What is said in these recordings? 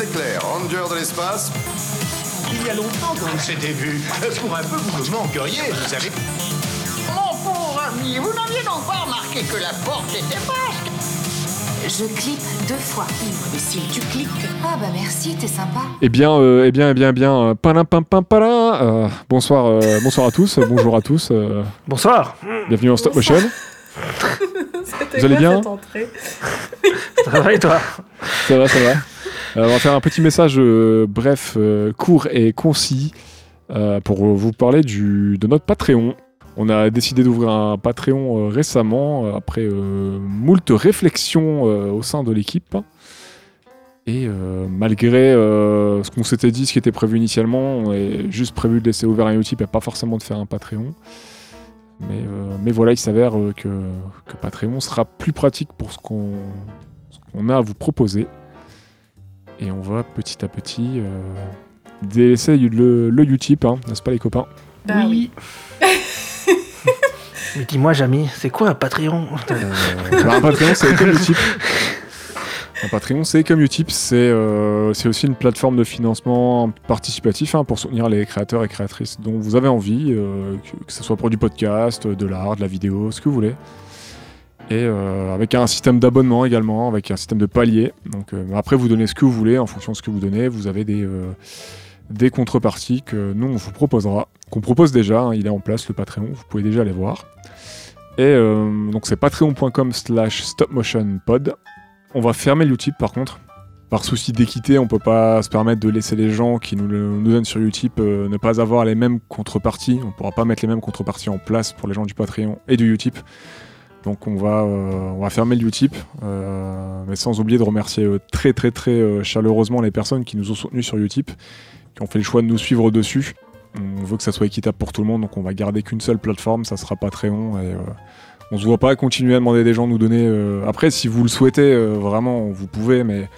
l'éclair, ranger de l'espace. Il y a longtemps qu'on s'était vu. Pour un peu, vous me manqueriez, vous savez. Mon pauvre ami, vous n'aviez donc pas remarqué que la porte était basque Je clique deux fois. Et si tu cliques. Ah bah merci, t'es sympa. Eh bien, euh, eh bien, eh bien, eh bien, euh, palin, pam, pam, palin. Euh, bonsoir, euh, bonsoir à tous, euh, bonjour à tous. euh, Bonsoir. bienvenue en Stop Motion. C'était Vous allez bien cette entrée? Ça va et toi? Ça va, ça va. Euh, on va faire un petit message euh, bref, euh, court et concis pour vous parler du, de notre Patreon. On a décidé d'ouvrir un Patreon récemment, après moult réflexions au sein de l'équipe. Et malgré ce qu'on s'était dit, ce qui était prévu initialement, on est juste prévu de laisser ouvert un Utip et pas forcément de faire un Patreon. Mais, mais voilà, il s'avère que, que Patreon sera plus pratique pour ce qu'on a à vous proposer. Et on va petit à petit euh, délaisser le, le Utip, hein, n'est-ce pas les copains? Bah oui. Mais dis-moi, Jamy, c'est quoi un Patreon? Bah, un Patreon, c'est comme Utip. Un Patreon, c'est comme Utip, c'est euh, c'est aussi une plateforme de financement participatif hein, pour soutenir les créateurs et créatrices dont vous avez envie, euh, que, que ce soit pour du podcast, de l'art, de la vidéo, ce que vous voulez. Et euh, avec un système d'abonnement également, avec un système de palier. Donc euh, après, vous donnez ce que vous voulez, en fonction de ce que vous donnez, vous avez des, euh, contreparties que nous, on vous proposera, qu'on propose déjà, hein, il est en place le Patreon, vous pouvez déjà aller voir. Et donc c'est patreon.com slash stopmotionpod. On va fermer le Utip par contre. Par souci d'équité, on peut pas se permettre de laisser les gens qui nous, nous donnent sur Utip ne pas avoir les mêmes contreparties. On pourra pas mettre les mêmes contreparties en place pour les gens du Patreon et du Utip. Donc on va, euh, on va fermer le Utip, euh, mais sans oublier de remercier euh, très très très chaleureusement les personnes qui nous ont soutenus sur Utip, qui ont fait le choix de nous suivre dessus. On veut que ça soit équitable pour tout le monde, donc on va garder qu'une seule plateforme, ça sera Patreon. Et, on se voit pas continuer à demander des gens de nous donner. Après, si vous le souhaitez, vraiment, vous pouvez, mais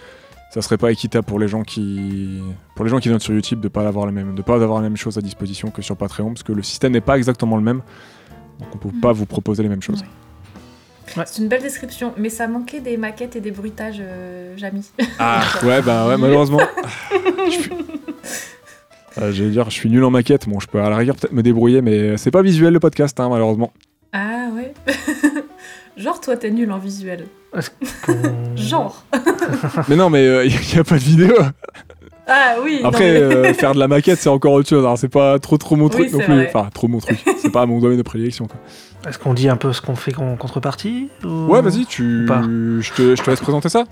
ça serait pas équitable pour les gens qui, pour les gens qui donnent sur YouTube de pas avoir la même, de pas avoir la même chose à disposition que sur Patreon, parce que le système n'est pas exactement le même. Donc on peut pas vous proposer les mêmes choses. C'est une belle description, mais ça manquait des maquettes et des bruitages, euh, Jamy. Ah ouais, bah ouais, malheureusement. Je suis- Euh, J'allais dire, je suis nul en maquette. Bon, je peux à la rigueur peut-être me débrouiller, mais c'est pas visuel le podcast, hein, malheureusement. Ah ouais Genre, toi, t'es nul en visuel. Genre mais non, mais il n'y a pas de vidéo. Ah oui non, Après, mais- euh, faire de la maquette, c'est encore autre chose. hein. C'est pas trop trop mon Oui, truc non c'est plus. vrai. Enfin, trop mon truc. C'est pas mon domaine de prédilection. Est-ce qu'on dit un peu ce qu'on fait en contrepartie ou- Ouais, vas-y, tu... Ou pas? je, te, je te laisse présenter ça.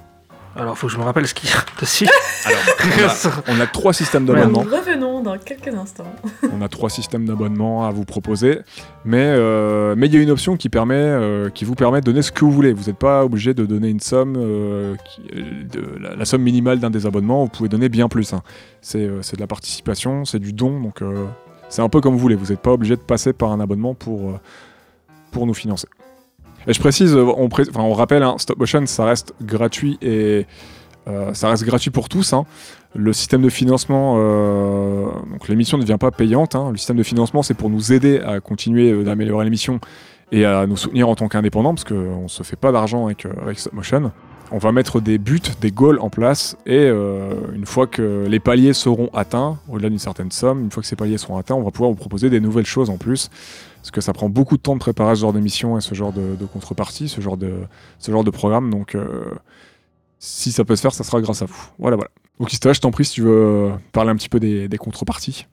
Alors, faut que je me rappelle ce qu'il y a dessus. On a trois systèmes Nous d'abonnement. revenons dans quelques instants. On a trois systèmes d'abonnement à vous proposer, mais euh, mais il y a une option qui permet, euh, qui vous permet de donner ce que vous voulez. Vous n'êtes pas obligé de donner une somme, euh, qui- de, la, la somme minimale d'un des abonnements. Vous pouvez donner bien plus. hein. C'est euh, c'est de la participation, c'est du don, donc euh, c'est un peu comme vous voulez. Vous n'êtes pas obligé de passer par un abonnement pour euh, pour nous financer. Et je précise, euh, on, rappelle, hein, Stop Motion, ça reste gratuit et euh, ça reste gratuit pour tous. hein. Le système de financement, euh, donc l'émission ne devient pas payante. hein. Le système de financement, c'est pour nous aider à continuer d'améliorer l'émission et à nous soutenir en tant qu'indépendants, parce qu'on ne se fait pas d'argent avec, avec Stopmotion. On va mettre des buts, des goals en place, et euh, une fois que les paliers seront atteints, au-delà d'une certaine somme, une fois que ces paliers seront atteints, on va pouvoir vous proposer des nouvelles choses en plus, parce que ça prend beaucoup de temps de préparer ce genre d'émission et ce genre de, contrepartie, ce genre de, ce genre de programme, donc euh, si ça peut se faire, ça sera grâce à vous. Voilà, voilà. Okista, je t'en prie si tu veux parler un petit peu des, contreparties.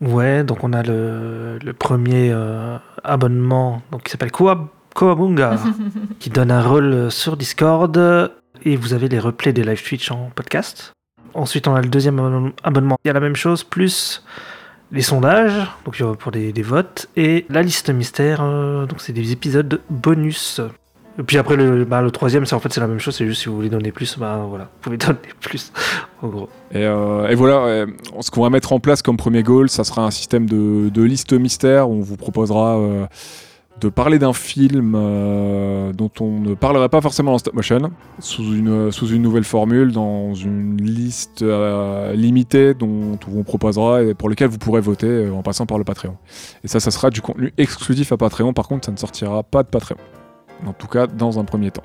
Ouais, donc on a le, premier euh, abonnement qui s'appelle Koa- Koabunga, qui donne un rôle sur Discord, et vous avez les replays des live Twitch en podcast. Ensuite, on a le deuxième abonnement-. Il y a la même chose, plus les sondages, donc euh, pour des, des votes, et la liste mystère, euh, donc c'est des épisodes bonus. Et puis après, le, bah, le troisième, c'est en fait c'est la même chose, c'est juste si vous voulez donner plus, bah voilà, vous pouvez donner plus, en gros. Et, euh, et voilà, euh, ce qu'on va mettre en place comme premier goal, ça sera un système de, de liste mystère où on vous proposera euh, de parler d'un film euh, dont on ne parlerait pas forcément en stop motion, sous une, nouvelle formule, dans une liste euh, limitée dont on vous proposera et pour lequel vous pourrez voter euh, en passant par le Patreon. Et ça, ça sera du contenu exclusif à Patreon, par contre, ça ne sortira pas de Patreon. En tout cas, dans un premier temps.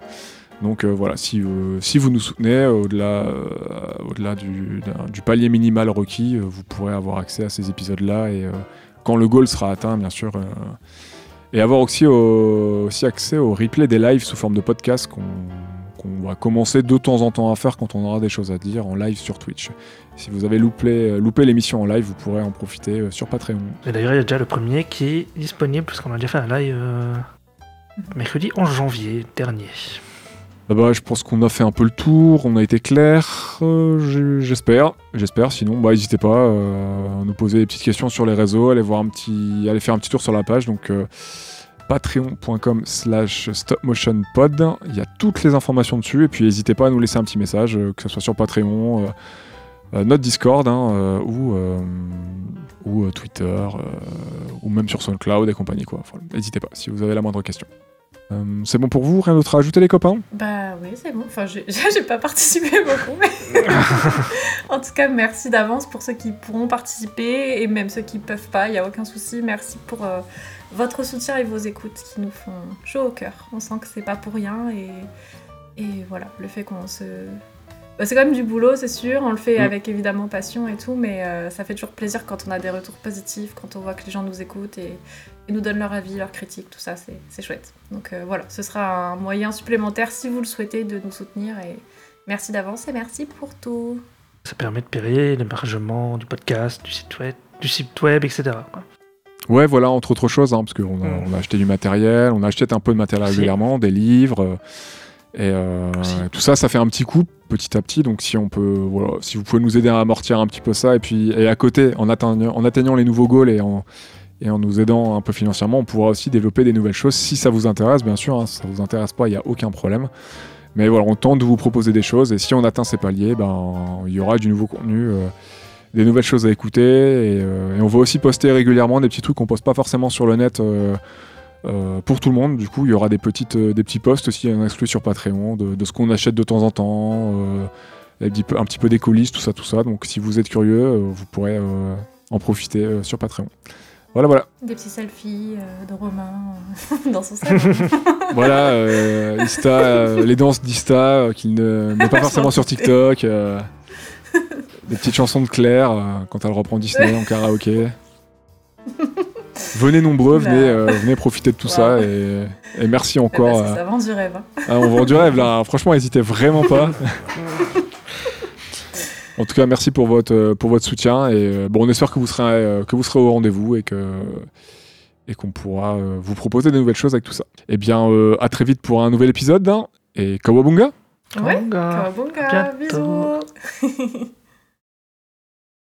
Donc voilà, si, si vous nous soutenez, au-delà du, du palier minimal requis, vous pourrez avoir accès à ces épisodes-là et quand le goal sera atteint, bien sûr. Euh, et avoir aussi, au- aussi accès au replay des lives sous forme de podcast qu'on va commencer de temps en temps à faire quand on aura des choses à dire en live sur Twitch. Si vous avez loupé, loupé l'émission en live, vous pourrez en profiter euh, sur Patreon. Et d'ailleurs, il y a déjà le premier qui est disponible, parce qu'on a déjà fait un live euh, mercredi 11 janvier dernier. Ah bah, je pense qu'on a fait un peu le tour, on a été clair, euh, j'espère. J'espère, sinon, bah, n'hésitez pas euh, à nous poser des petites questions sur les réseaux, allez, voir un petit, allez faire un petit tour sur la page. Donc, euh, patreon.com slash stopmotionpod. Il y a toutes les informations dessus. Et puis, n'hésitez pas à nous laisser un petit message, que ce soit sur Patreon, notre Discord, hein, ou, ou Twitter, ou même sur SoundCloud et compagnie. N'hésitez pas si vous avez la moindre question. Euh, c'est bon pour vous Rien d'autre à ajouter, les copains? Bah oui, c'est bon. Enfin, j'ai pas participé beaucoup, mais. en tout cas, merci d'avance pour ceux qui pourront participer et même ceux qui peuvent pas, il n'y a aucun souci. Merci pour euh, votre soutien et vos écoutes qui nous font chaud au cœur. On sent que c'est pas pour rien et, et voilà, le fait qu'on se. Bah, c'est quand même du boulot, c'est sûr. On le fait Mm. avec évidemment passion et tout, mais euh, ça fait toujours plaisir quand on a des retours positifs, quand on voit que les gens nous écoutent et, et nous donnent leur avis, leurs critiques, tout ça, c'est c'est chouette. Donc euh, voilà, ce sera un moyen supplémentaire si vous le souhaitez de nous soutenir et merci d'avance et merci pour tout. Ça permet de payer l'hébergement du podcast, du site web, du site web etc. quoi. Ouais, voilà, entre autres choses, hein, parce qu'on a, Mm. a acheté du matériel, on achète un peu de matériel Aussi. régulièrement, des livres, euh, et euh, tout ça, ça fait un petit coup petit à petit. Donc si on peut, voilà, si vous pouvez nous aider à amortir un petit peu ça, et puis et à côté, en atteignant, en atteignant les nouveaux goals et en et en nous aidant un peu financièrement, on pourra aussi développer des nouvelles choses si ça vous intéresse, bien sûr. hein, si ça vous intéresse pas, il y a aucun problème. Mais voilà, on tente de vous proposer des choses, et si on atteint ces paliers, ben il y aura du nouveau contenu. euh, des nouvelles choses à écouter et, euh, et on va aussi poster régulièrement des petits trucs qu'on poste pas forcément sur le net euh, pour tout le monde. Du coup, il y aura des, petites, des petits posts aussi en exclu sur Patreon de, ce qu'on achète de temps en temps, un, petit peu, des coulisses, tout ça, tout ça. Donc, si vous êtes curieux, vous pourrez en profiter sur Patreon. Voilà, voilà. Des petits selfies euh, de Romain euh, dans son salon. voilà, euh, Ista, les danses d'Ista qu'il ne met pas forcément sur TikTok. des petites chansons de Claire quand elle reprend Disney en karaoké. Venez nombreux, venez, venez profiter de tout ça et, et merci encore. c'est euh, ça vend du rêve. hein. ah, on vend du rêve là, franchement, n'hésitez vraiment pas. En tout cas, merci pour votre, euh, pour votre soutien et euh, bon, on espère que vous serez, euh, que vous serez au rendez-vous et que et qu'on pourra vous proposer de nouvelles choses avec tout ça. Eh bien, euh, à très vite pour un nouvel épisode hein, et Kawabunga Ouais, Kawabunga. Bisous